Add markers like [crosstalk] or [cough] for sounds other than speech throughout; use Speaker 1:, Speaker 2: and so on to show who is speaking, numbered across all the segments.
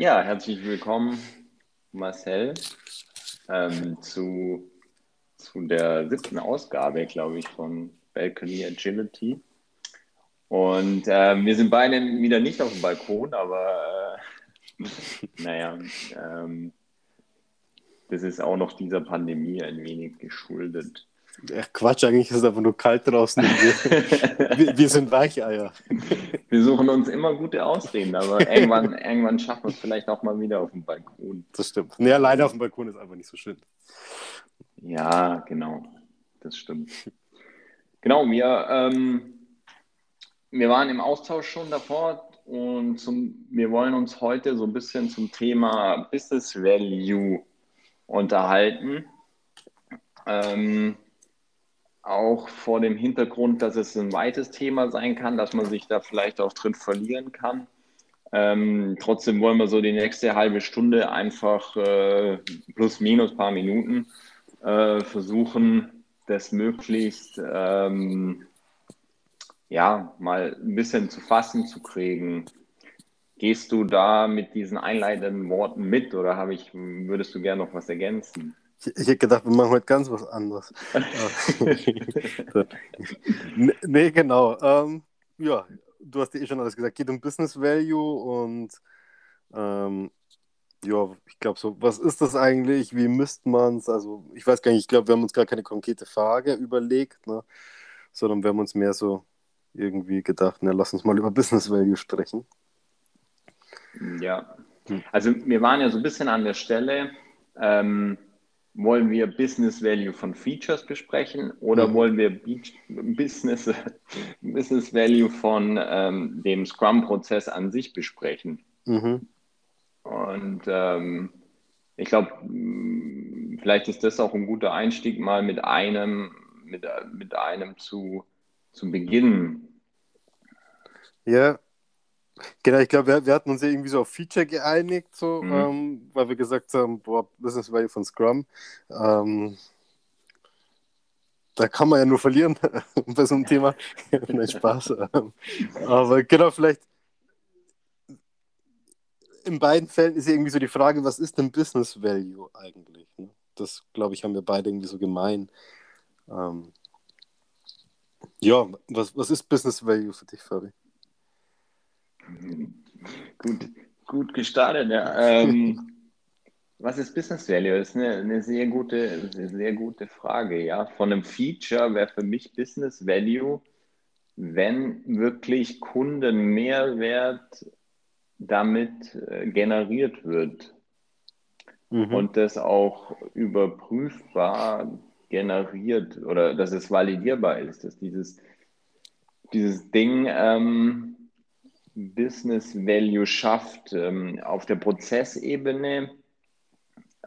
Speaker 1: Ja, herzlich willkommen, Marcel, ähm, zu, zu der siebten Ausgabe, glaube ich, von Balcony Agility. Und äh, wir sind beide wieder nicht auf dem Balkon, aber äh, [laughs] naja, ähm, das ist auch noch dieser Pandemie ein wenig geschuldet.
Speaker 2: Ja, Quatsch, eigentlich ist es einfach nur kalt draußen. Wir, [laughs] wir, wir, sind Weicheier.
Speaker 1: Wir suchen uns immer gute Ausreden, aber [laughs] irgendwann, irgendwann schaffen wir es vielleicht auch mal wieder auf dem Balkon.
Speaker 2: Das stimmt. Nee, alleine auf dem Balkon ist einfach nicht so schön.
Speaker 1: Ja, genau. Das stimmt. Genau, wir, ähm, wir waren im Austausch schon davor und zum, wir wollen uns heute so ein bisschen zum Thema Business Value unterhalten. Ähm, auch vor dem Hintergrund, dass es ein weites Thema sein kann, dass man sich da vielleicht auch drin verlieren kann. Ähm, trotzdem wollen wir so die nächste halbe Stunde einfach äh, plus minus paar Minuten äh, versuchen, das möglichst ähm, ja mal ein bisschen zu fassen zu kriegen. Gehst du da mit diesen einleitenden Worten mit oder habe ich, würdest du gerne noch was ergänzen?
Speaker 2: Ich, ich hätte gedacht, wir machen heute ganz was anderes. [laughs] [laughs] nee, genau. Ähm, ja, du hast ja eh schon alles gesagt. Geht um Business Value und ähm, ja, ich glaube so, was ist das eigentlich? Wie misst man es? Also, ich weiß gar nicht, ich glaube, wir haben uns gar keine konkrete Frage überlegt, ne? sondern wir haben uns mehr so irgendwie gedacht, ne, lass uns mal über Business Value sprechen.
Speaker 1: Ja, also wir waren ja so ein bisschen an der Stelle, ähm, wollen wir Business Value von Features besprechen oder mhm. wollen wir Business, [laughs] Business Value von ähm, dem Scrum-Prozess an sich besprechen? Mhm. Und ähm, ich glaube, vielleicht ist das auch ein guter Einstieg, mal mit einem, mit, mit einem zu, zu beginnen.
Speaker 2: Ja, Genau, ich glaube, wir, wir, hatten uns ja irgendwie so auf Feature geeinigt, so, mhm. ähm, weil wir gesagt haben, boah, Business Value von Scrum. Ähm, da kann man ja nur verlieren [laughs] bei so einem Thema. [laughs] Nein, Spaß. Aber genau, vielleicht in beiden Fällen ist irgendwie so die Frage, was ist denn Business Value eigentlich? Ne? Das, glaube ich, haben wir beide irgendwie so gemein. Ähm, ja, was, was ist Business Value für dich, Fabi? [laughs]
Speaker 1: Gut, gut gestartet, ja. Ähm, was ist Business Value? Das ist eine, eine, sehr gute, eine sehr gute Frage, ja. Von einem Feature wäre für mich Business Value, wenn wirklich Kundenmehrwert damit äh, generiert wird mhm. und das auch überprüfbar generiert oder dass es validierbar ist, dass dieses, dieses Ding ähm, Business Value schafft. Ähm, auf der Prozessebene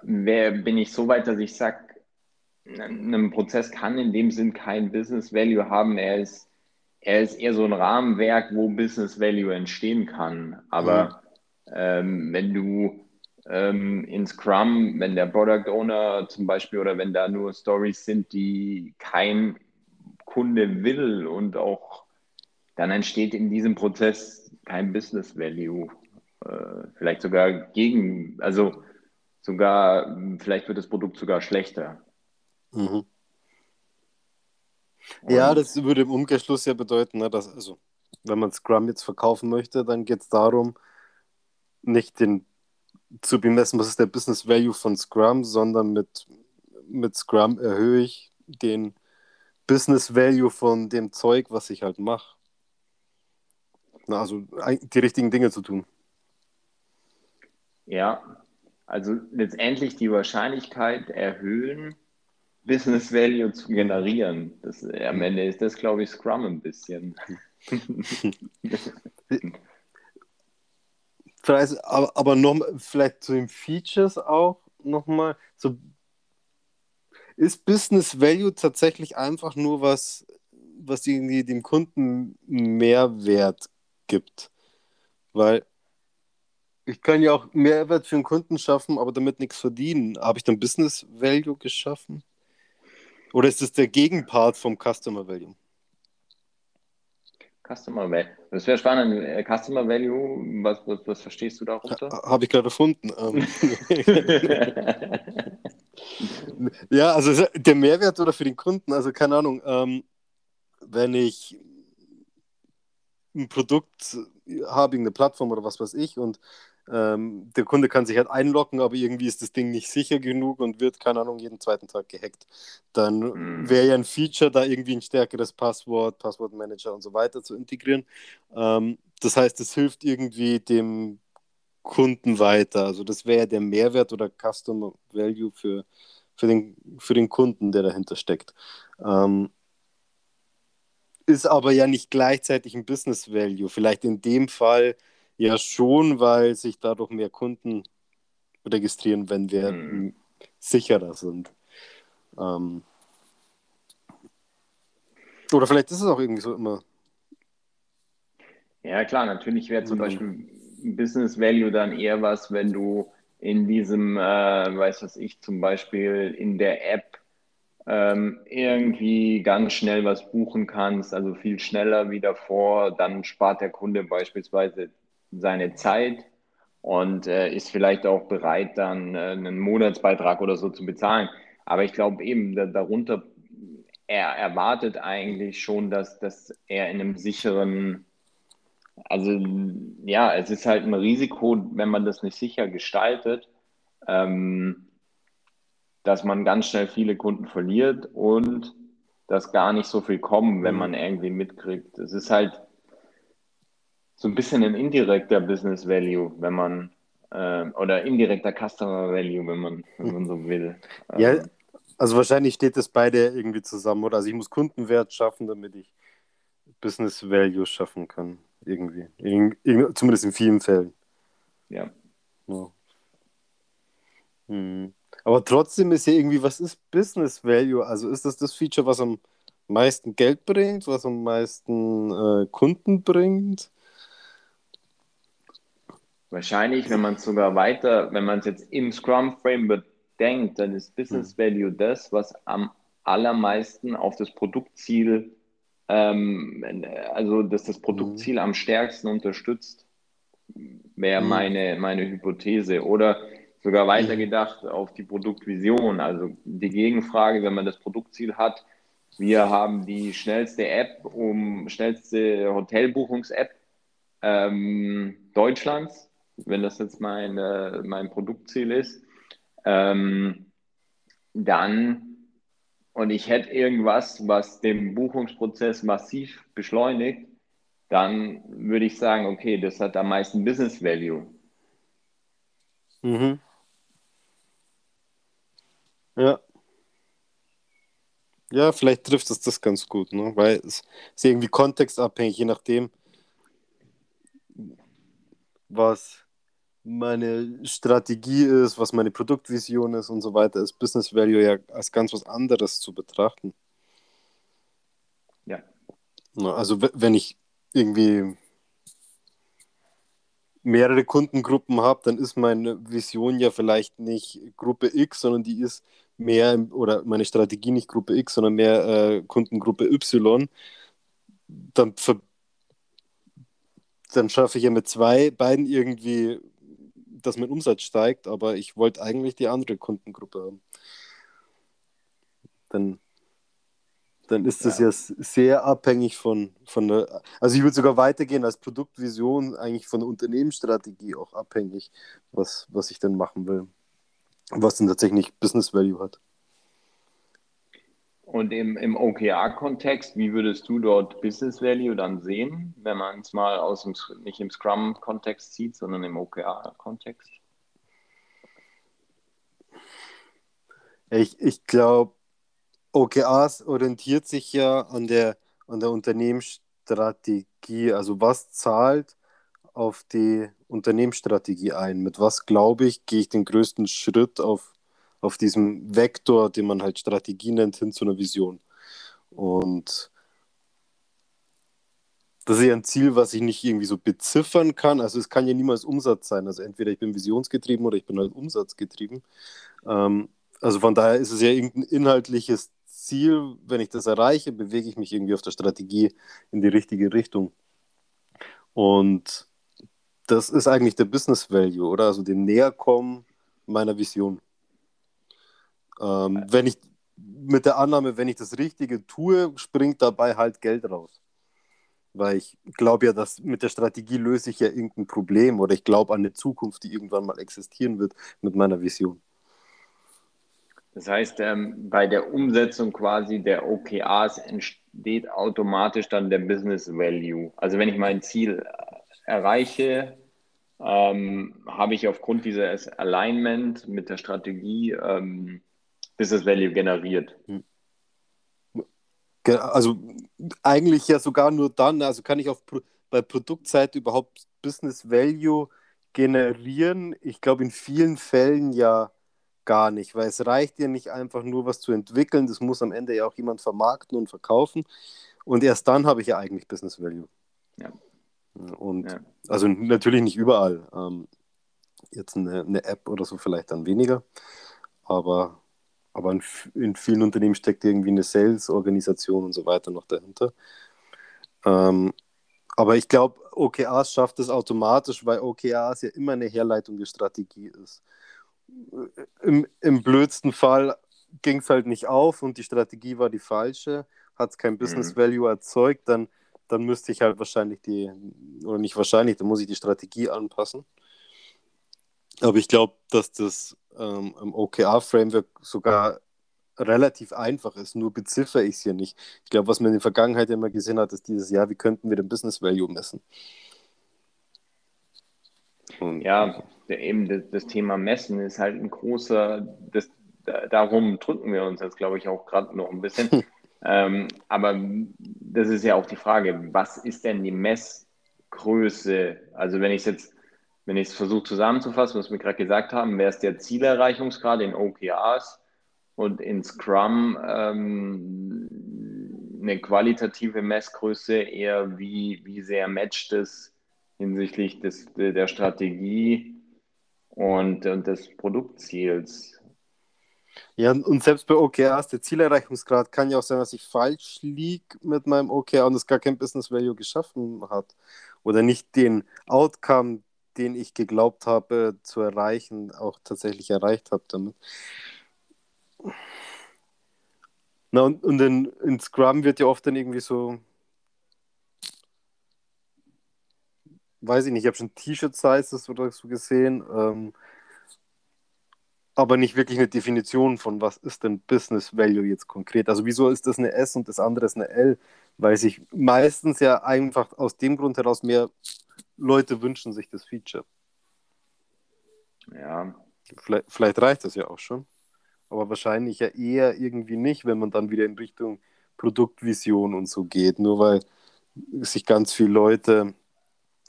Speaker 1: bin ich so weit, dass ich sage, ein Prozess kann in dem Sinn kein Business Value haben. Er ist, er ist eher so ein Rahmenwerk, wo Business Value entstehen kann. Aber mhm. ähm, wenn du ähm, in Scrum, wenn der Product Owner zum Beispiel oder wenn da nur Stories sind, die kein Kunde will und auch dann entsteht in diesem Prozess kein Business Value. Äh, vielleicht sogar gegen, also sogar, vielleicht wird das Produkt sogar schlechter.
Speaker 2: Mhm. Ja, das würde im Umkehrschluss ja bedeuten, ne, dass, also, wenn man Scrum jetzt verkaufen möchte, dann geht es darum, nicht den zu bemessen, was ist der Business Value von Scrum, sondern mit, mit Scrum erhöhe ich den Business Value von dem Zeug, was ich halt mache. Na, also die richtigen Dinge zu tun.
Speaker 1: Ja, also letztendlich die Wahrscheinlichkeit erhöhen, Business Value zu generieren. Das, am Ende ist das, glaube ich, Scrum ein bisschen. [laughs]
Speaker 2: vielleicht, aber, aber noch vielleicht zu den Features auch nochmal. So, ist Business Value tatsächlich einfach nur was, was irgendwie dem Kunden Mehrwert gibt. Weil ich kann ja auch Mehrwert für den Kunden schaffen, aber damit nichts verdienen. Habe ich dann Business Value geschaffen? Oder ist das der Gegenpart vom Customer Value?
Speaker 1: Customer Value. Das wäre spannend. Äh, Customer Value, was, was, was verstehst du darunter?
Speaker 2: Ha, Habe ich gerade erfunden. Ähm. [laughs] [laughs] ja, also der Mehrwert oder für den Kunden, also keine Ahnung, ähm, wenn ich ein Produkt habe, eine Plattform oder was weiß ich und ähm, der Kunde kann sich halt einloggen, aber irgendwie ist das Ding nicht sicher genug und wird, keine Ahnung, jeden zweiten Tag gehackt. Dann mhm. wäre ja ein Feature, da irgendwie ein stärkeres Passwort, Passwortmanager und so weiter zu integrieren. Ähm, das heißt, es hilft irgendwie dem Kunden weiter. Also das wäre ja der Mehrwert oder Customer Value für, für, den, für den Kunden, der dahinter steckt. Ähm, ist aber ja nicht gleichzeitig ein Business Value. Vielleicht in dem Fall ja schon, weil sich dadurch mehr Kunden registrieren, wenn wir hm. sicherer sind. Ähm, oder vielleicht ist es auch irgendwie so immer.
Speaker 1: Ja, klar, natürlich wäre zum Beispiel Business Value dann eher was, wenn du in diesem, äh, weiß was ich, zum Beispiel in der App ähm, irgendwie ganz schnell was buchen kannst, also viel schneller wie davor, dann spart der Kunde beispielsweise seine Zeit und äh, ist vielleicht auch bereit, dann äh, einen Monatsbeitrag oder so zu bezahlen. Aber ich glaube eben, da, darunter, er erwartet eigentlich schon, dass, dass er in einem sicheren, also ja, es ist halt ein Risiko, wenn man das nicht sicher gestaltet. Ähm, dass man ganz schnell viele Kunden verliert und dass gar nicht so viel kommen, wenn mhm. man irgendwie mitkriegt. Es ist halt so ein bisschen ein indirekter Business Value, wenn man äh, oder indirekter Customer Value, wenn man, wenn man so will.
Speaker 2: Ja, ähm, also wahrscheinlich steht das beide irgendwie zusammen, oder? Also ich muss Kundenwert schaffen, damit ich Business Value schaffen kann. Irgendwie. Ir zumindest in vielen Fällen.
Speaker 1: Ja. ja.
Speaker 2: Hm. Aber trotzdem ist ja irgendwie, was ist Business Value? Also ist das das Feature, was am meisten Geld bringt, was am meisten äh, Kunden bringt?
Speaker 1: Wahrscheinlich, wenn man es sogar weiter, wenn man es jetzt im Scrum Framework denkt, dann ist Business hm. Value das, was am allermeisten auf das Produktziel, ähm, also dass das Produktziel mhm. am stärksten unterstützt, wäre mhm. meine, meine Hypothese. Oder sogar weitergedacht auf die Produktvision. Also die Gegenfrage, wenn man das Produktziel hat, wir haben die schnellste App, um schnellste Hotelbuchungs-App ähm, Deutschlands, wenn das jetzt mein, äh, mein Produktziel ist, ähm, dann und ich hätte irgendwas, was den Buchungsprozess massiv beschleunigt, dann würde ich sagen, okay, das hat am meisten Business Value.
Speaker 2: Mhm. Ja. Ja, vielleicht trifft es das ganz gut, ne? weil es ist irgendwie kontextabhängig, je nachdem, was meine Strategie ist, was meine Produktvision ist und so weiter, ist Business Value ja als ganz was anderes zu betrachten.
Speaker 1: Ja.
Speaker 2: Also wenn ich irgendwie mehrere Kundengruppen habe, dann ist meine Vision ja vielleicht nicht Gruppe X, sondern die ist mehr, oder meine Strategie nicht Gruppe X, sondern mehr äh, Kundengruppe Y. Dann, dann schaffe ich ja mit zwei, beiden irgendwie, dass mein Umsatz steigt, aber ich wollte eigentlich die andere Kundengruppe haben. Dann dann ist das ja, ja sehr abhängig von, von der, also ich würde sogar weitergehen als Produktvision, eigentlich von der Unternehmensstrategie auch abhängig, was, was ich dann machen will. Was dann tatsächlich Business Value hat.
Speaker 1: Und im, im OKR-Kontext, wie würdest du dort Business Value dann sehen, wenn man es mal aus dem, nicht im Scrum-Kontext sieht, sondern im OKR-Kontext?
Speaker 2: Ich, ich glaube, OKRs orientiert sich ja an der, an der Unternehmensstrategie. Also was zahlt auf die Unternehmensstrategie ein? Mit was, glaube ich, gehe ich den größten Schritt auf, auf diesem Vektor, den man halt Strategie nennt, hin zu einer Vision. Und das ist ja ein Ziel, was ich nicht irgendwie so beziffern kann. Also es kann ja niemals Umsatz sein. Also entweder ich bin visionsgetrieben oder ich bin halt umsatzgetrieben. Ähm, also von daher ist es ja irgendein inhaltliches Ziel, wenn ich das erreiche, bewege ich mich irgendwie auf der Strategie in die richtige Richtung. Und das ist eigentlich der Business Value, oder? Also dem Näherkommen meiner Vision. Ähm, wenn ich mit der Annahme, wenn ich das Richtige tue, springt dabei halt Geld raus. Weil ich glaube ja, dass mit der Strategie löse ich ja irgendein Problem oder ich glaube an eine Zukunft, die irgendwann mal existieren wird mit meiner Vision.
Speaker 1: Das heißt, ähm, bei der Umsetzung quasi der OKRs entsteht automatisch dann der Business Value. Also wenn ich mein Ziel erreiche, ähm, habe ich aufgrund dieses Alignment mit der Strategie ähm, Business Value generiert. Hm.
Speaker 2: Also eigentlich ja sogar nur dann, also kann ich auf bei Produktseite überhaupt Business Value generieren? Ich glaube in vielen Fällen ja gar nicht, weil es reicht ja nicht einfach nur was zu entwickeln, das muss am Ende ja auch jemand vermarkten und verkaufen und erst dann habe ich ja eigentlich Business Value. Ja. Und ja. also natürlich nicht überall. Ähm, jetzt eine, eine App oder so vielleicht dann weniger, aber aber in, in, vielen Unternehmen steckt irgendwie eine Sales-Organisation und so weiter noch dahinter. Ähm, aber ich glaube, OKRs schafft es automatisch, weil OKRs ja immer eine Herleitung der Strategie ist. Im, im blödsten Fall ging es halt nicht auf und die Strategie war die falsche, hat es kein Business mhm. Value erzeugt, dann, dann müsste ich halt wahrscheinlich die, oder nicht wahrscheinlich, dann muss ich die Strategie anpassen. Aber ich glaube, dass das ähm, im OKR-Framework sogar relativ einfach ist, nur beziffere ich es hier nicht. Ich glaube, was man in der Vergangenheit immer gesehen hat, ist dieses Jahr, wie könnten wir den Business Value messen?
Speaker 1: Und, ja, eben das, das, Thema Messen ist halt ein großer, das, darum drücken wir uns jetzt, glaube ich, auch gerade noch ein bisschen. [laughs] ähm, aber das ist ja auch die Frage, was ist denn die Messgröße? Also wenn ich es jetzt wenn ich es versuche zusammenzufassen, was wir gerade gesagt haben, wäre es der Zielerreichungsgrad in OKRs und in Scrum ähm, eine qualitative Messgröße eher, wie, wie sehr matcht es hinsichtlich des, der Strategie und, und des Produktziels.
Speaker 2: Ja, und selbst bei OKRs, der Zielerreichungsgrad kann ja auch sein, dass ich falsch liege mit meinem OKR und es gar kein Business Value geschaffen hat oder nicht den Outcome, den ich geglaubt habe zu erreichen, auch tatsächlich erreicht habe damit. Na, und, und in, in Scrum wird ja oft dann irgendwie so, weiß ich nicht, ich habe schon T-Shirt-Sizes oder so gesehen, ähm, aber nicht wirklich eine Definition von, was ist denn Business Value jetzt konkret. Also wieso ist das eine S und das andere ist eine L? Weil sich meistens ja einfach aus dem Grund heraus mehr Leute wünschen sich das Feature.
Speaker 1: Ja.
Speaker 2: Vielleicht, vielleicht reicht das ja auch schon. Aber wahrscheinlich ja eher irgendwie nicht, wenn man dann wieder in Richtung Produktvision und so geht. Nur weil sich ganz viele Leute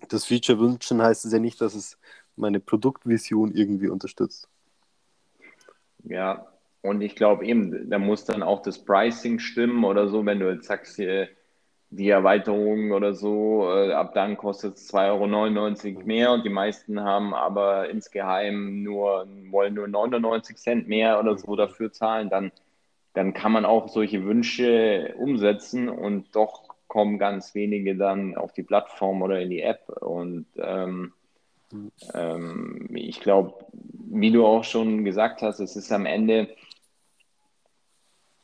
Speaker 2: das Feature wünschen, heißt es ja nicht, dass es meine Produktvision irgendwie unterstützt.
Speaker 1: Ja, und ich glaube eben, da muss dann auch das Pricing stimmen oder so, wenn du jetzt sagst, hier, die Erweiterung oder so, äh, ab dann kostet es 2,99 Euro mehr und die meisten haben aber insgeheim nur, wollen nur 99 Cent mehr oder so dafür zahlen, dann, dann kann man auch solche Wünsche umsetzen und doch kommen ganz wenige dann auf die Plattform oder in die App und ähm, ähm, ich glaube, wie du auch schon gesagt hast, es ist am Ende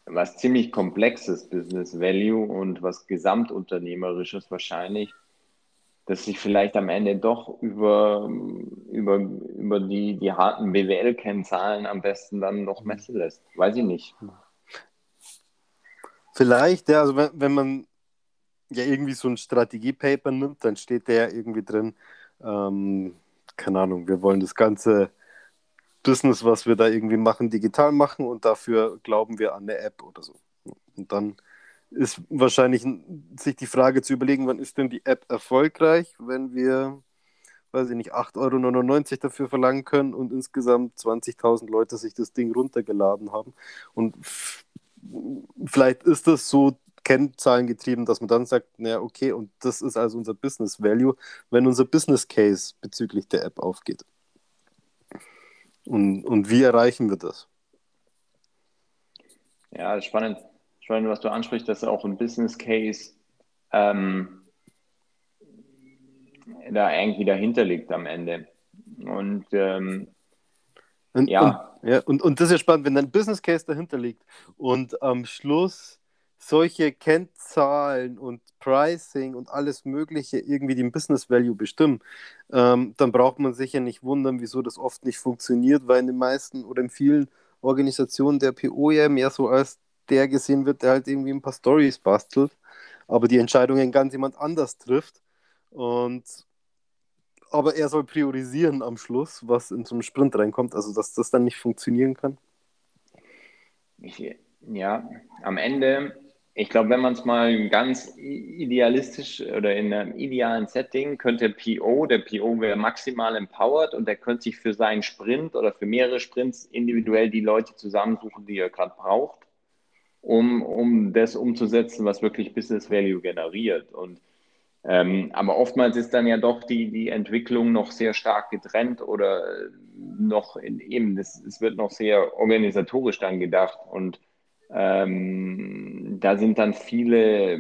Speaker 1: was ziemlich komplexes Business Value und was gesamtunternehmerisches wahrscheinlich, dass sich vielleicht am Ende doch über, über, über die, die harten BWL-Kennzahlen am besten dann noch messen lässt. Weiß ich nicht.
Speaker 2: Vielleicht, ja, also wenn, wenn man ja irgendwie so ein Strategiepaper nimmt, dann steht ja irgendwie drin, ähm, keine Ahnung, wir wollen das Ganze Business, was wir da irgendwie machen, digital machen und dafür glauben wir an eine App oder so. Und dann ist wahrscheinlich sich die Frage zu überlegen, wann ist denn die App erfolgreich, wenn wir, weiß ich nicht, 8,99 Euro dafür verlangen können und insgesamt 20.000 Leute sich das Ding runtergeladen haben. Und vielleicht ist das so Kennzahlen getrieben, dass man dann sagt, naja, okay, und das ist also unser Business Value, wenn unser Business Case bezüglich der App aufgeht. Und, und wie erreichen wir das?
Speaker 1: Ja, spannend. spannend, was du ansprichst, dass auch ein Business Case ähm, da irgendwie dahinter liegt am Ende. Und ähm,
Speaker 2: und, ja. Und, ja und, und das ist ja spannend, wenn ein Business Case dahinter liegt und am Schluss solche Kennzahlen und Pricing und alles Mögliche irgendwie den Business Value bestimmen, ähm, dann braucht man sich ja nicht wundern, wieso das oft nicht funktioniert, weil in den meisten oder in vielen Organisationen der PO ja mehr so als der gesehen wird, der halt irgendwie ein paar Stories bastelt, aber die Entscheidungen ganz jemand anders trifft. Und aber er soll priorisieren am Schluss, was in so einen Sprint reinkommt, also dass das dann nicht funktionieren kann.
Speaker 1: Ja, am Ende, ich glaube, wenn man es mal ganz idealistisch oder in einem idealen Setting, könnte PO, der PO wäre maximal empowered und der könnte sich für seinen Sprint oder für mehrere Sprints individuell die Leute zusammensuchen, die er gerade braucht, um, um das umzusetzen, was wirklich Business Value generiert. Und ähm, aber oftmals ist dann ja doch die, die Entwicklung noch sehr stark getrennt oder noch in, eben, das, es wird noch sehr organisatorisch dann gedacht und ähm, da sind dann viele,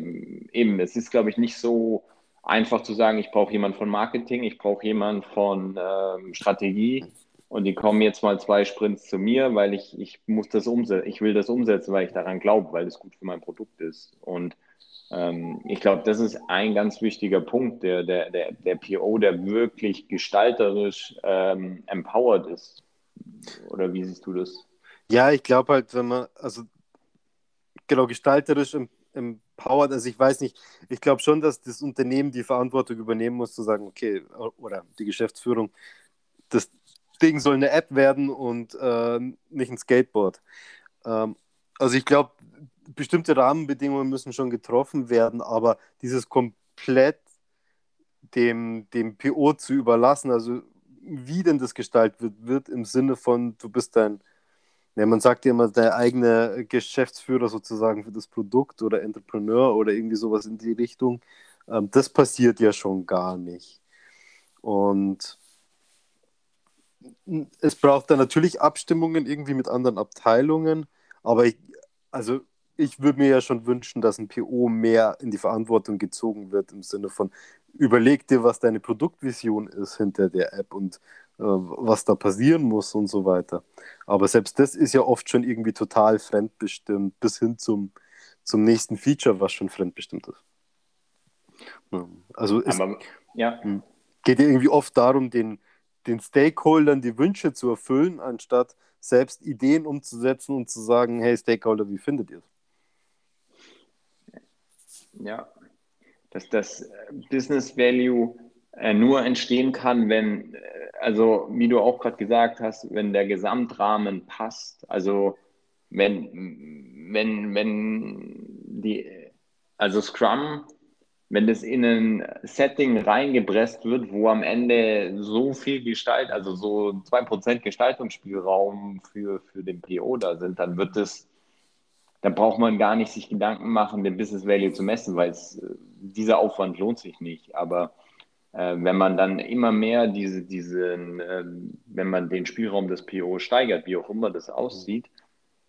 Speaker 1: eben, es ist glaube ich nicht so einfach zu sagen, ich brauche jemanden von Marketing, ich brauche jemanden von ähm, Strategie und die kommen jetzt mal zwei Sprints zu mir, weil ich, ich muss das umsetzen, ich will das umsetzen, weil ich daran glaube, weil es gut für mein Produkt ist und ähm, ich glaube, das ist ein ganz wichtiger Punkt, der, der, der, der PO, der wirklich gestalterisch ähm, empowered ist. Oder wie siehst du das?
Speaker 2: Ja, ich glaube halt, wenn man, also genau, gestalterisch empowered, also ich weiß nicht, ich glaube schon, dass das Unternehmen die Verantwortung übernehmen muss, zu sagen, okay, oder die Geschäftsführung, das Ding soll eine App werden und äh, nicht ein Skateboard. Ähm, also ich glaube, bestimmte Rahmenbedingungen müssen schon getroffen werden, aber dieses komplett dem, dem PO zu überlassen, also wie denn das gestaltet wird, wird im Sinne von, du bist dein, ja, man sagt ja immer, der eigene Geschäftsführer sozusagen für das Produkt oder Entrepreneur oder irgendwie sowas in die Richtung. Ähm, das passiert ja schon gar nicht. Und es braucht dann natürlich Abstimmungen irgendwie mit anderen Abteilungen, aber ich, also ich würde mir ja schon wünschen, dass ein PO mehr in die Verantwortung gezogen wird im Sinne von, überleg dir, was deine Produktvision ist hinter der App und was da passieren muss und so weiter. Aber selbst das ist ja oft schon irgendwie total fremdbestimmt, bis hin zum, zum nächsten Feature, was schon fremdbestimmt ist. Also es
Speaker 1: Aber, ja. Hm.
Speaker 2: geht ja irgendwie oft darum, den, den Stakeholdern die Wünsche zu erfüllen, anstatt selbst Ideen umzusetzen und zu sagen, hey Stakeholder, wie findet ihr es?
Speaker 1: Ja, dass das äh, Business Value äh, nur entstehen kann, wenn, äh, also wie du auch gerade gesagt hast, wenn der Gesamtrahmen passt. Also wenn, wenn, wenn die, also Scrum, wenn das in ein Setting reingepresst wird, wo am Ende so viel Gestalt, also so 2% Gestaltungsspielraum für, für den PO da sind, dann wird das da braucht man gar nicht sich Gedanken machen, den Business Value zu messen, weil es, äh, dieser Aufwand lohnt sich nicht. Aber äh, wenn man dann immer mehr diese, diesen, äh, wenn man den Spielraum des PO steigert, wie auch immer das aussieht,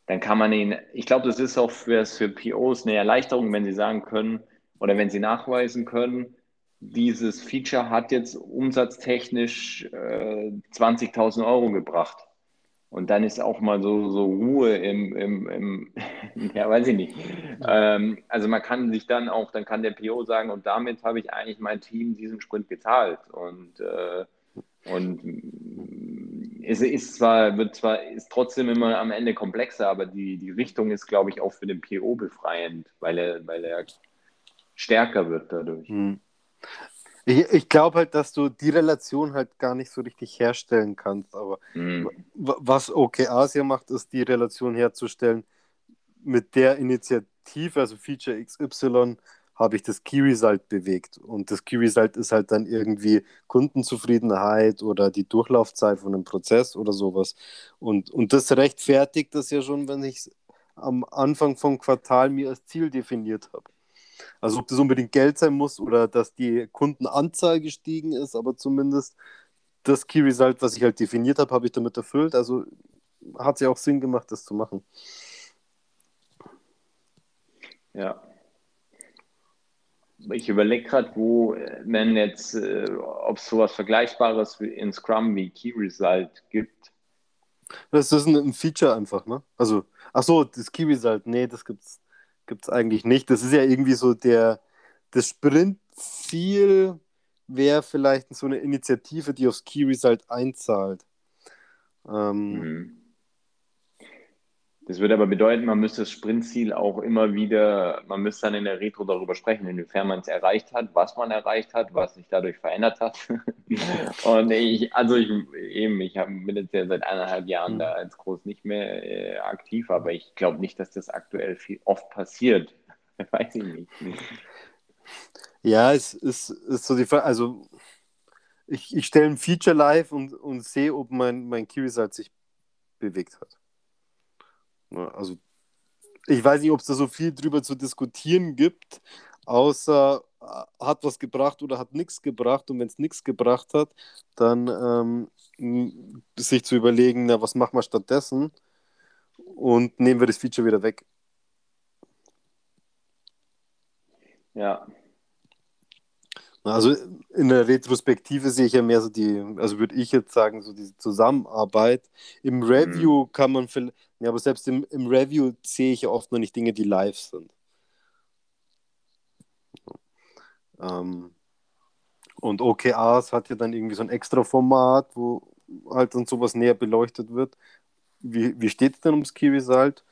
Speaker 1: dann kann man ihn, ich glaube, das ist auch für, für POs eine Erleichterung, wenn sie sagen können oder wenn sie nachweisen können, dieses Feature hat jetzt umsatztechnisch äh, 20.000 Euro gebracht. Und dann ist auch mal so, so Ruhe im, im, im [laughs] ja, weiß ich nicht. Ähm, also man kann sich dann auch, dann kann der PO sagen, und damit habe ich eigentlich mein Team diesen Sprint gezahlt. Und, äh, und es ist zwar, wird zwar, ist trotzdem immer am Ende komplexer, aber die, die Richtung ist, glaube ich, auch für den PO befreiend, weil er, weil er stärker wird dadurch. Hm.
Speaker 2: Ich, ich glaube halt, dass du die Relation halt gar nicht so richtig herstellen kannst. Aber mhm. was OK Asia macht, ist die Relation herzustellen mit der Initiative, also Feature XY, habe ich das Key Result bewegt. Und das Key Result ist halt dann irgendwie Kundenzufriedenheit oder die Durchlaufzeit von einem Prozess oder sowas. Und, und das rechtfertigt das ja schon, wenn ich es am Anfang vom Quartal mir als Ziel definiert habe. Also ob das unbedingt Geld sein muss oder dass die Kundenanzahl gestiegen ist, aber zumindest das Key Result, was ich halt definiert habe, habe ich damit erfüllt. Also hat es ja auch Sinn gemacht, das zu machen.
Speaker 1: Ja. Ich überlege gerade, wo, wenn jetzt, äh, ob es sowas Vergleichbares in Scrum wie Key Result gibt.
Speaker 2: Das ist ein, ein Feature einfach, ne? Also, ach so, das Key Result, nee, das gibt's, gibt's eigentlich nicht. Das ist ja irgendwie so der, das Sprintziel wäre vielleicht so eine Initiative, die aufs Key Result einzahlt. Ähm,
Speaker 1: Mhm. Das würde aber bedeuten, man müsste das Sprintziel auch immer wieder, man müsste dann in der Retro darüber sprechen, inwiefern man es erreicht hat, was man erreicht hat, was sich dadurch verändert hat. [laughs] Und ich, also ich eben, ich hab, bin jetzt ja seit eineinhalb Jahren da als groß nicht mehr äh, aktiv, aber ich glaube nicht, dass das aktuell viel oft passiert. [laughs] Weiß ich nicht.
Speaker 2: Ja, es ist, ist so die Frage, also ich, ich stelle ein Feature live und, und sehe, ob mein, mein Key Result sich bewegt hat. Ja, Also ich weiß nicht, ob es da so viel drüber zu diskutieren gibt, außer äh, hat was gebracht oder hat nichts gebracht. Und wenn es nichts gebracht hat, dann ähm, sich zu überlegen, na, was machen wir stattdessen und nehmen wir das Feature wieder weg.
Speaker 1: Ja,
Speaker 2: Also in der Retrospektive sehe ich ja mehr so die, also würde ich jetzt sagen, so diese Zusammenarbeit. Im Review kann man vielleicht, ja, aber selbst im, im Review sehe ich ja oft noch nicht Dinge, die live sind. Ähm, und OKRs hat ja dann irgendwie so ein extra Format, wo halt dann sowas näher beleuchtet wird. Wie, wie steht es denn ums Key Result?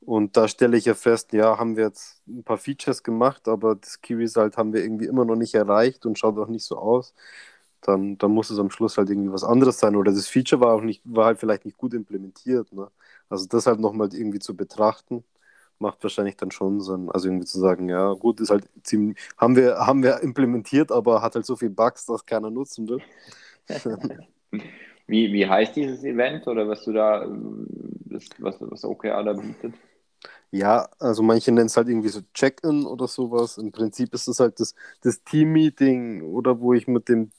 Speaker 2: Und da stelle ich ja fest, ja, haben wir jetzt ein paar Features gemacht, aber das Key Result haben wir irgendwie immer noch nicht erreicht und schaut auch nicht so aus. Dann, dann muss es am Schluss halt irgendwie was anderes sein. Oder das Feature war auch nicht, war halt vielleicht nicht gut implementiert. Ne? Also das halt nochmal irgendwie zu betrachten, macht wahrscheinlich dann schon Sinn. Also irgendwie zu sagen, ja, gut, ist halt ziemlich, haben wir, haben wir implementiert, aber hat halt so viel Bugs, dass keiner nutzen will. [laughs]
Speaker 1: Wie, wie heißt dieses Event oder was du da, das, was, was OKR da bietet?
Speaker 2: Ja, also manche nennen es halt irgendwie so Check-in oder sowas. Im Prinzip ist es halt das, das Team-Meeting oder wo ich mit dem,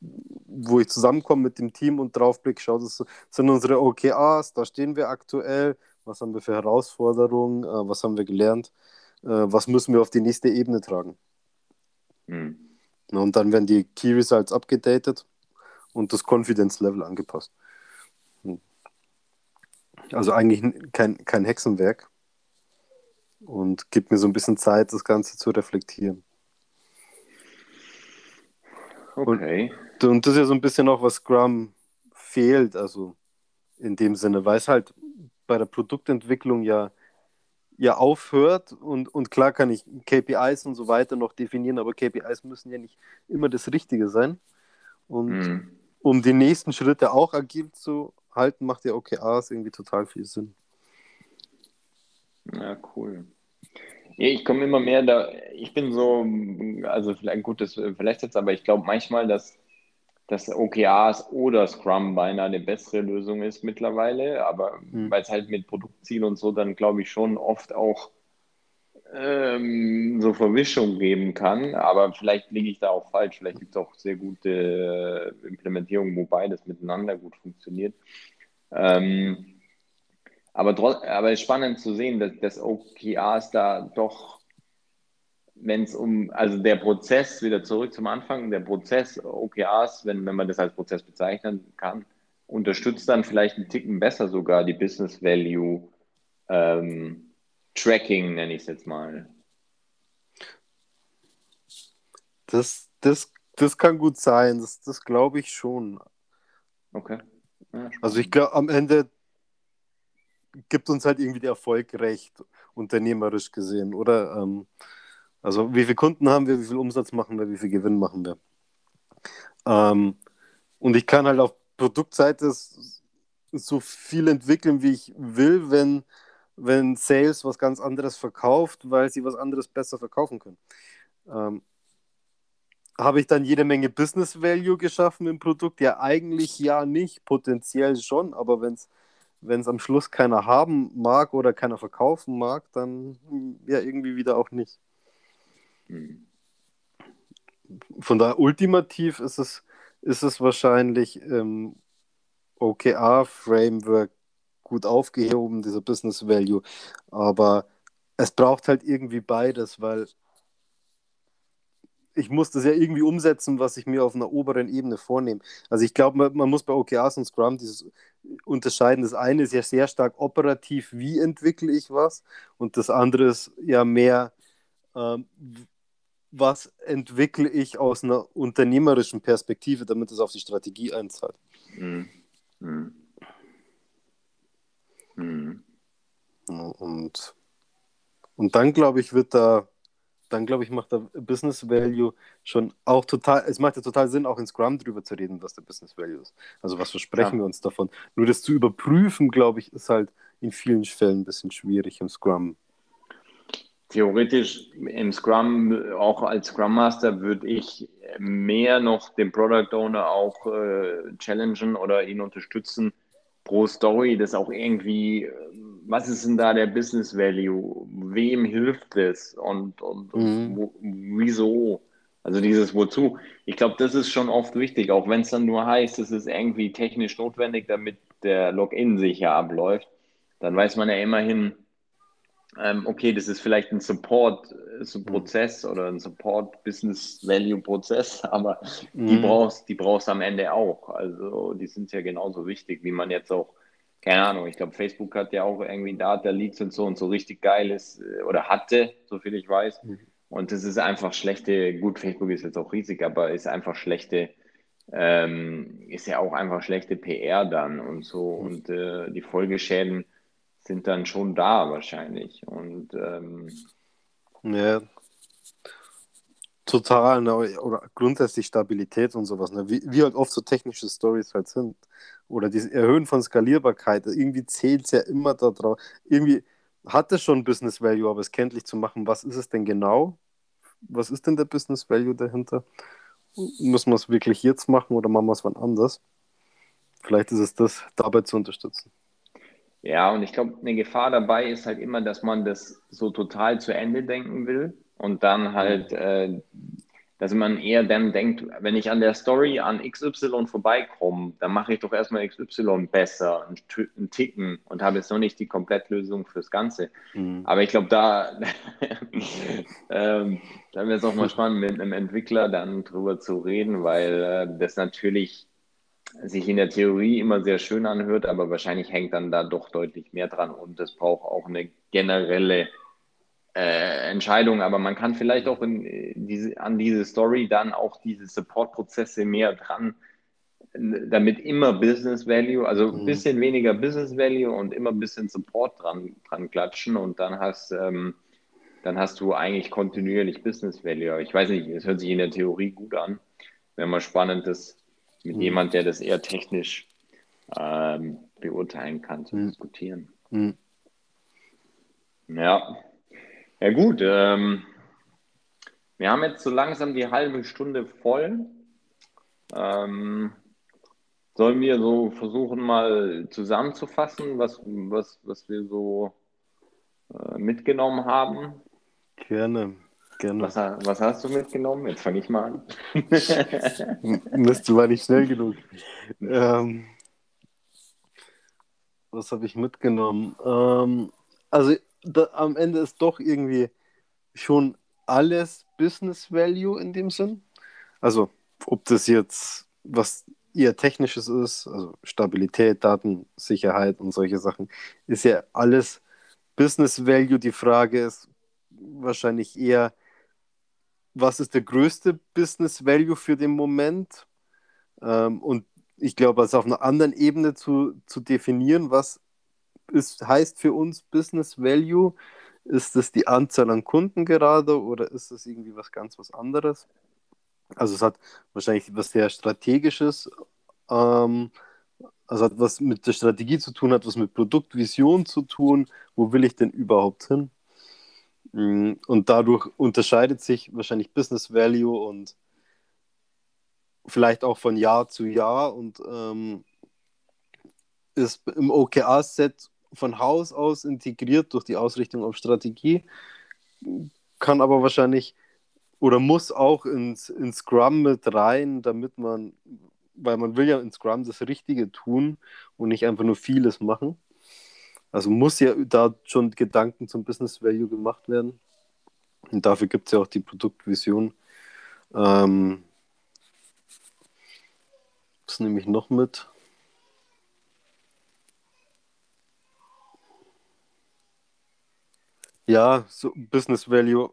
Speaker 2: wo ich zusammenkomme mit dem Team und draufblick, schaue, das sind unsere OKRs, da stehen wir aktuell, was haben wir für Herausforderungen, äh, was haben wir gelernt, äh, was müssen wir auf die nächste Ebene tragen.
Speaker 1: Hm.
Speaker 2: Na, Und dann werden die Key Results abgedatet und das Confidence Level angepasst. Hm. Also eigentlich kein, kein Hexenwerk und gibt mir so ein bisschen Zeit, das Ganze zu reflektieren.
Speaker 1: Okay.
Speaker 2: Und das ist ja so ein bisschen auch, was Scrum fehlt, also in dem Sinne, weil es halt bei der Produktentwicklung ja, ja aufhört und, und klar kann ich KPIs und so weiter noch definieren, aber KPIs müssen ja nicht immer das Richtige sein. Und
Speaker 1: Hm.
Speaker 2: um die nächsten Schritte auch agil zu halten, macht ja OKRs irgendwie total viel Sinn.
Speaker 1: Ja, cool. Ja, ich komme immer mehr da, ich bin so, also vielleicht gut, das vielleicht jetzt, aber ich glaube manchmal, dass, dass OKRs oder Scrum beinahe eine bessere Lösung ist mittlerweile, aber
Speaker 2: Hm.
Speaker 1: weil es halt mit Produktziel und so dann glaube ich schon oft auch ähm, so Verwischung geben kann, aber vielleicht liege ich da auch falsch, vielleicht gibt es auch sehr gute äh, Implementierungen, wo beides miteinander gut funktioniert. Ähm, aber, aber es ist spannend zu sehen, dass, dass OKRs da doch, wenn es um, also der Prozess, wieder zurück zum Anfang, der Prozess OKRs, wenn, wenn man das als Prozess bezeichnen kann, unterstützt dann vielleicht einen Ticken besser sogar die Business Value ähm, Tracking, nenne ich es jetzt mal.
Speaker 2: Das, das, das kann gut sein, das, das glaube ich schon.
Speaker 1: Okay. Ja,
Speaker 2: Also ich glaube, am Ende gibt uns halt irgendwie der Erfolg recht, unternehmerisch gesehen, oder? Ähm, also wie viele Kunden haben wir, wie viel Umsatz machen wir, wie viel Gewinn machen wir? Ähm, und ich kann halt auf Produktseite so viel entwickeln, wie ich will, wenn, wenn Sales was ganz anderes verkauft, weil sie was anderes besser verkaufen können. Ähm, habe ich dann jede Menge Business Value geschaffen im Produkt? Ja, eigentlich ja nicht, potenziell schon, aber wenn es wenn es am Schluss keiner haben mag oder keiner verkaufen mag, dann hm, ja irgendwie wieder auch nicht. Von daher ultimativ ist es, ist es wahrscheinlich im OKR-Framework gut aufgehoben, dieser Business Value. Aber es braucht halt irgendwie beides, weil ich muss das ja irgendwie umsetzen, was ich mir auf einer oberen Ebene vornehme. Also ich glaube, man, man, muss bei OKRs und Scrum dieses unterscheiden. Das eine ist ja sehr stark operativ, wie entwickle ich was, und das andere ist ja mehr, ähm, was entwickle ich aus einer unternehmerischen Perspektive, damit es auf die Strategie einzahlt. Mhm. Mhm. Mhm. Und, und dann, glaube ich, wird da dann glaube ich, macht der Business Value schon auch total, es macht ja total Sinn, auch in Scrum drüber zu reden, was der Business Value ist. Also was versprechen ja. wir uns davon? Nur das zu überprüfen, glaube ich, ist halt in vielen Fällen ein bisschen schwierig im Scrum.
Speaker 1: Theoretisch im Scrum, auch als Scrum Master, würde ich mehr noch den Product Owner auch äh, challengen oder ihn unterstützen, pro Story das auch irgendwie was ist denn da der Business Value? Wem hilft es? Und, und, mhm. wo, wieso? Also dieses Wozu. Ich glaube, das ist schon oft wichtig, auch wenn es dann nur heißt, es ist irgendwie technisch notwendig, damit der Login sicher abläuft. Dann weiß man ja immerhin, ähm, okay, das ist vielleicht ein Support-Prozess äh, mhm. oder ein Support-Business-Value-Prozess, [laughs] aber mhm. die brauchst die brauchst am Ende auch. Also die sind ja genauso wichtig, wie man jetzt auch keine Ahnung, ich glaube, Facebook hat ja auch irgendwie Data-Leaks und so und so richtig geil ist äh, oder hatte, so viel ich weiß. Mhm. Und das ist einfach schlechte, gut, Facebook ist jetzt auch riesig, aber ist einfach schlechte, ähm, ist ja auch einfach schlechte PR dann und so. Mhm. Und äh, die Folgeschäden sind dann schon da wahrscheinlich. Und ähm,
Speaker 2: ja, total, ne? oder grundsätzlich Stabilität und sowas, ne? wie, wie halt oft so technische Stories halt sind oder das Erhöhen von Skalierbarkeit, irgendwie zählt es ja immer darauf. Irgendwie hat es schon Business Value, aber es kenntlich zu machen, was ist es denn genau? Was ist denn der Business Value dahinter? Müssen wir es wirklich jetzt machen oder machen wir es wann anders? Vielleicht ist es das, dabei zu unterstützen.
Speaker 1: Ja, und ich glaube, eine Gefahr dabei ist halt immer, dass man das so total zu Ende denken will und dann halt äh, dass man eher dann denkt, wenn ich an der Story an XY vorbeikomme, dann mache ich doch erstmal XY besser, einen Ticken und habe jetzt noch nicht die Komplettlösung fürs Ganze. Mhm. Aber ich glaube, da, [laughs] ähm, da wäre es auch mal spannend, mit einem Entwickler dann drüber zu reden, weil äh, das natürlich sich in der Theorie immer sehr schön anhört, aber wahrscheinlich hängt dann da doch deutlich mehr dran und es braucht auch eine generelle äh, Entscheidung, aber man kann vielleicht auch in, äh, diese, an diese Story dann auch diese Support-Prozesse mehr dran, damit immer Business Value, also ein mhm. bisschen weniger Business Value und immer ein bisschen Support dran, dran klatschen und dann hast, ähm, dann hast du eigentlich kontinuierlich Business Value. Ich weiß nicht, es hört sich in der Theorie gut an. Wäre mal spannend, das mit mhm. jemand, der das eher technisch ähm, beurteilen kann, zu mhm. diskutieren. Mhm. Ja, ja gut, ähm, wir haben jetzt so langsam die halbe Stunde voll. Ähm, sollen wir so versuchen, mal zusammenzufassen, was, was, was wir so äh, mitgenommen haben?
Speaker 2: Gerne, gerne.
Speaker 1: Was, was, hast du mitgenommen? Jetzt fange ich mal an. [laughs]
Speaker 2: Mist, du war nicht schnell genug. Ähm, was habe ich mitgenommen? Ähm, also da, am Ende ist doch irgendwie schon alles Business Value in dem Sinn. Also, ob das jetzt was eher technisches ist, also Stabilität, Datensicherheit und solche Sachen, ist ja alles Business Value. Die Frage ist wahrscheinlich eher, was ist der größte Business Value für den Moment? Ähm, und ich glaube, also auf einer anderen Ebene zu, zu definieren, was ist, heißt für uns Business Value? Ist es die Anzahl an Kunden gerade oder ist es irgendwie was ganz was anderes? Also es hat wahrscheinlich was sehr Strategisches, ähm, also hat was mit der Strategie zu tun, hat was mit Produktvision zu tun. Wo will ich denn überhaupt hin? Mm, und dadurch unterscheidet sich wahrscheinlich Business Value und vielleicht auch von Jahr zu Jahr und ähm, ist im OKR-Set von Haus aus integriert durch die Ausrichtung auf Strategie, kann aber wahrscheinlich oder muss auch ins, ins Scrum mit rein, damit man, weil man will ja in Scrum das Richtige tun und nicht einfach nur vieles machen. Also muss ja da schon Gedanken zum Business Value gemacht werden. Und dafür gibt es ja auch die Produktvision. Ähm, was nehme ich noch mit? Ja, so Business Value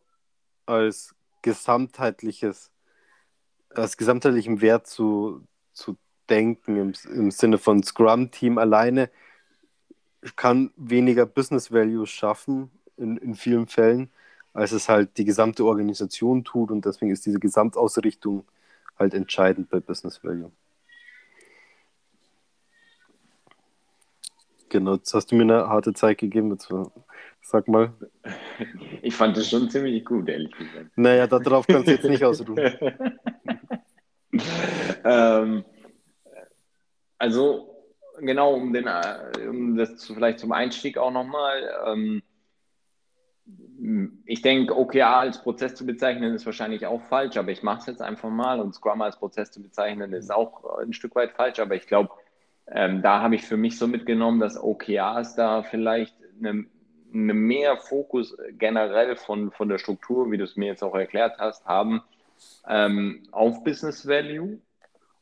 Speaker 2: als gesamtheitliches, als gesamtheitlichen Wert zu, zu denken im, im Sinne von Scrum-Team alleine kann weniger Business Value schaffen in, in vielen Fällen, als es halt die gesamte Organisation tut und deswegen ist diese Gesamtausrichtung halt entscheidend bei Business Value. Genau, jetzt hast du mir eine harte Zeit gegeben. Jetzt, sag mal.
Speaker 1: Ich fand das schon ziemlich gut, ehrlich gesagt.
Speaker 2: Naja, darauf kannst du jetzt nicht ausruhen. [laughs]
Speaker 1: ähm, also, genau, um, den, um das vielleicht zum Einstieg auch nochmal. Ähm, ich denke, OKR als Prozess zu bezeichnen ist wahrscheinlich auch falsch, aber ich mache es jetzt einfach mal und Scrum als Prozess zu bezeichnen ist auch ein Stück weit falsch, aber ich glaube, ähm, da habe ich für mich so mitgenommen, dass OKRs da vielleicht eine, eine mehr Fokus generell von, von der Struktur, wie du es mir jetzt auch erklärt hast, haben ähm, auf Business Value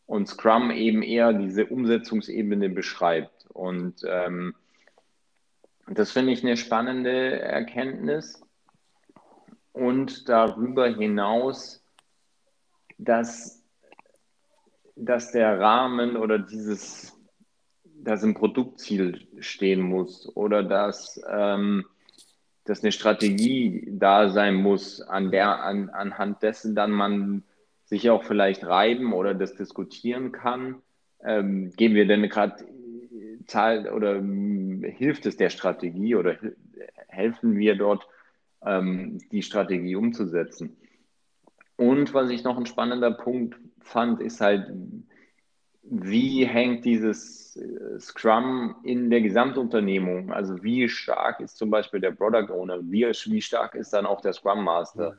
Speaker 1: und Scrum eben eher diese Umsetzungsebene beschreibt. Und ähm, das finde ich eine spannende Erkenntnis. Und darüber hinaus, dass, dass der Rahmen oder dieses dass ein Produktziel stehen muss oder dass, ähm, dass eine Strategie da sein muss, an der, an, anhand dessen dann man sich auch vielleicht reiben oder das diskutieren kann. Ähm, geben wir denn gerade Zahl oder ähm, hilft es der Strategie oder helfen wir dort, ähm, die Strategie umzusetzen? Und was ich noch ein spannender Punkt fand, ist halt, wie hängt dieses äh, Scrum in der Gesamtunternehmung? Also wie stark ist zum Beispiel der Product Owner? Wie, wie stark ist dann auch der Scrum Master?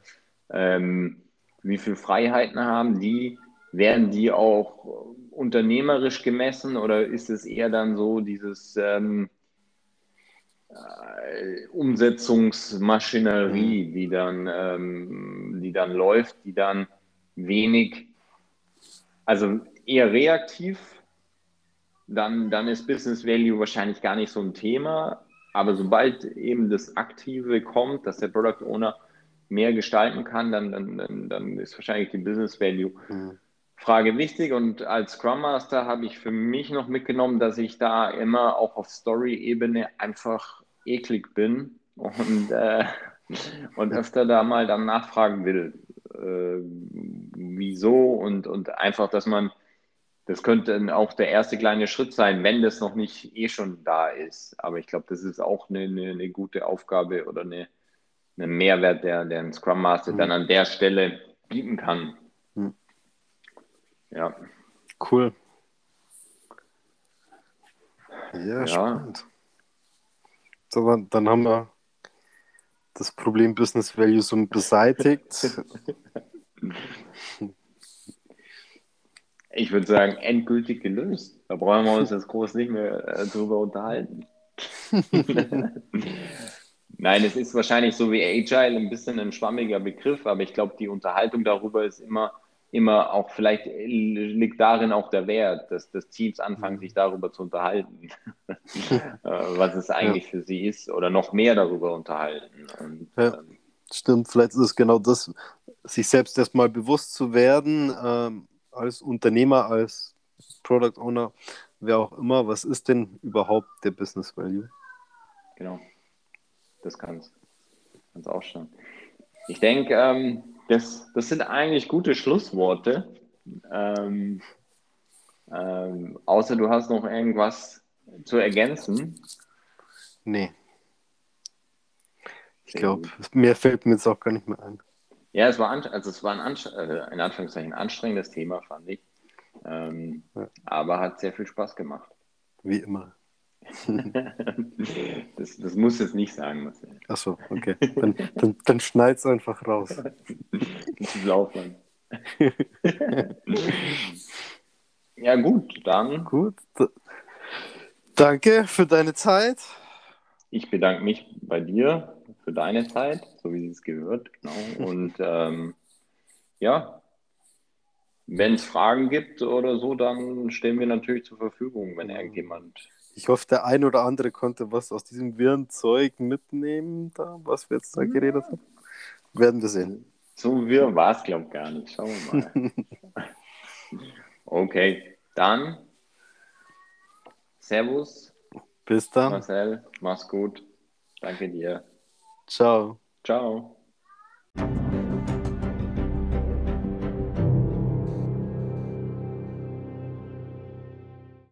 Speaker 1: Ähm, wie viele Freiheiten haben die? Werden die auch unternehmerisch gemessen oder ist es eher dann so dieses ähm, äh, Umsetzungsmaschinerie, die dann, ähm, die dann läuft, die dann wenig, also eher reaktiv, dann, dann ist Business Value wahrscheinlich gar nicht so ein Thema. Aber sobald eben das Aktive kommt, dass der Product Owner mehr gestalten kann, dann, dann, dann ist wahrscheinlich die Business Value. Frage wichtig. Und als Scrum Master habe ich für mich noch mitgenommen, dass ich da immer auch auf Story-Ebene einfach eklig bin und, äh, [laughs] und öfter da mal dann nachfragen will, äh, wieso und, und einfach, dass man das könnte auch der erste kleine Schritt sein, wenn das noch nicht eh schon da ist. Aber ich glaube, das ist auch eine, eine, eine, gute Aufgabe oder eine, eine Mehrwert, der, der ein Scrum Master mhm. dann an der Stelle bieten kann. Mhm. Ja.
Speaker 2: Cool. Ja, ja. spannend. So, dann haben wir das Problem Business Value so beseitigt. [laughs]
Speaker 1: Ich würde sagen, endgültig gelöst. Da brauchen wir uns jetzt groß nicht mehr äh, drüber unterhalten. [laughs] Nein, es ist wahrscheinlich so wie Agile ein bisschen ein schwammiger Begriff, aber ich glaube, die Unterhaltung darüber ist immer, immer auch, vielleicht liegt darin auch der Wert, dass, dass Teams anfangen, sich darüber zu unterhalten, [laughs] äh, was es eigentlich ja. für sie ist oder noch mehr darüber unterhalten. Und,
Speaker 2: ja, ähm, stimmt, vielleicht ist es genau das, sich selbst erstmal bewusst zu werden, ähm, als Unternehmer, als Product Owner, wer auch immer, was ist denn überhaupt der Business Value?
Speaker 1: Genau, das kann es auch schon. Ich denke, ähm, das, das sind eigentlich gute Schlussworte. Ähm, ähm, außer du hast noch irgendwas zu ergänzen.
Speaker 2: Nee. Ich glaube, mehr fällt mir jetzt auch gar nicht mehr ein.
Speaker 1: Ja, es war, also es war ein, äh, in Anführungszeichen anstrengendes Thema, fand ich. Ähm, ja. Aber hat sehr viel Spaß gemacht.
Speaker 2: Wie immer. [laughs]
Speaker 1: das, das muss jetzt nicht sagen, Marcel.
Speaker 2: Achso, okay. Dann, dann, dann schneid es einfach raus.
Speaker 1: Das ist Laufband. [laughs] ja, gut, dann.
Speaker 2: Gut. Danke für deine Zeit.
Speaker 1: ich bedanke mich bei dir für deine Zeit, so wie es gehört. Genau. Und ähm, ja, wenn es Fragen gibt oder so, dann stehen wir natürlich zur Verfügung, wenn irgendjemand.
Speaker 2: Ich hoffe, der ein oder andere konnte was aus diesem wirren Zeug mitnehmen, da, was wir jetzt da geredet haben. Werden wir sehen.
Speaker 1: So wirr war es, glaube ich, gar nicht. Schauen wir mal. [laughs] okay, dann Servus.
Speaker 2: Bis dann.
Speaker 1: Marcel, mach's gut. Danke dir.
Speaker 2: Ciao.
Speaker 1: Ciao.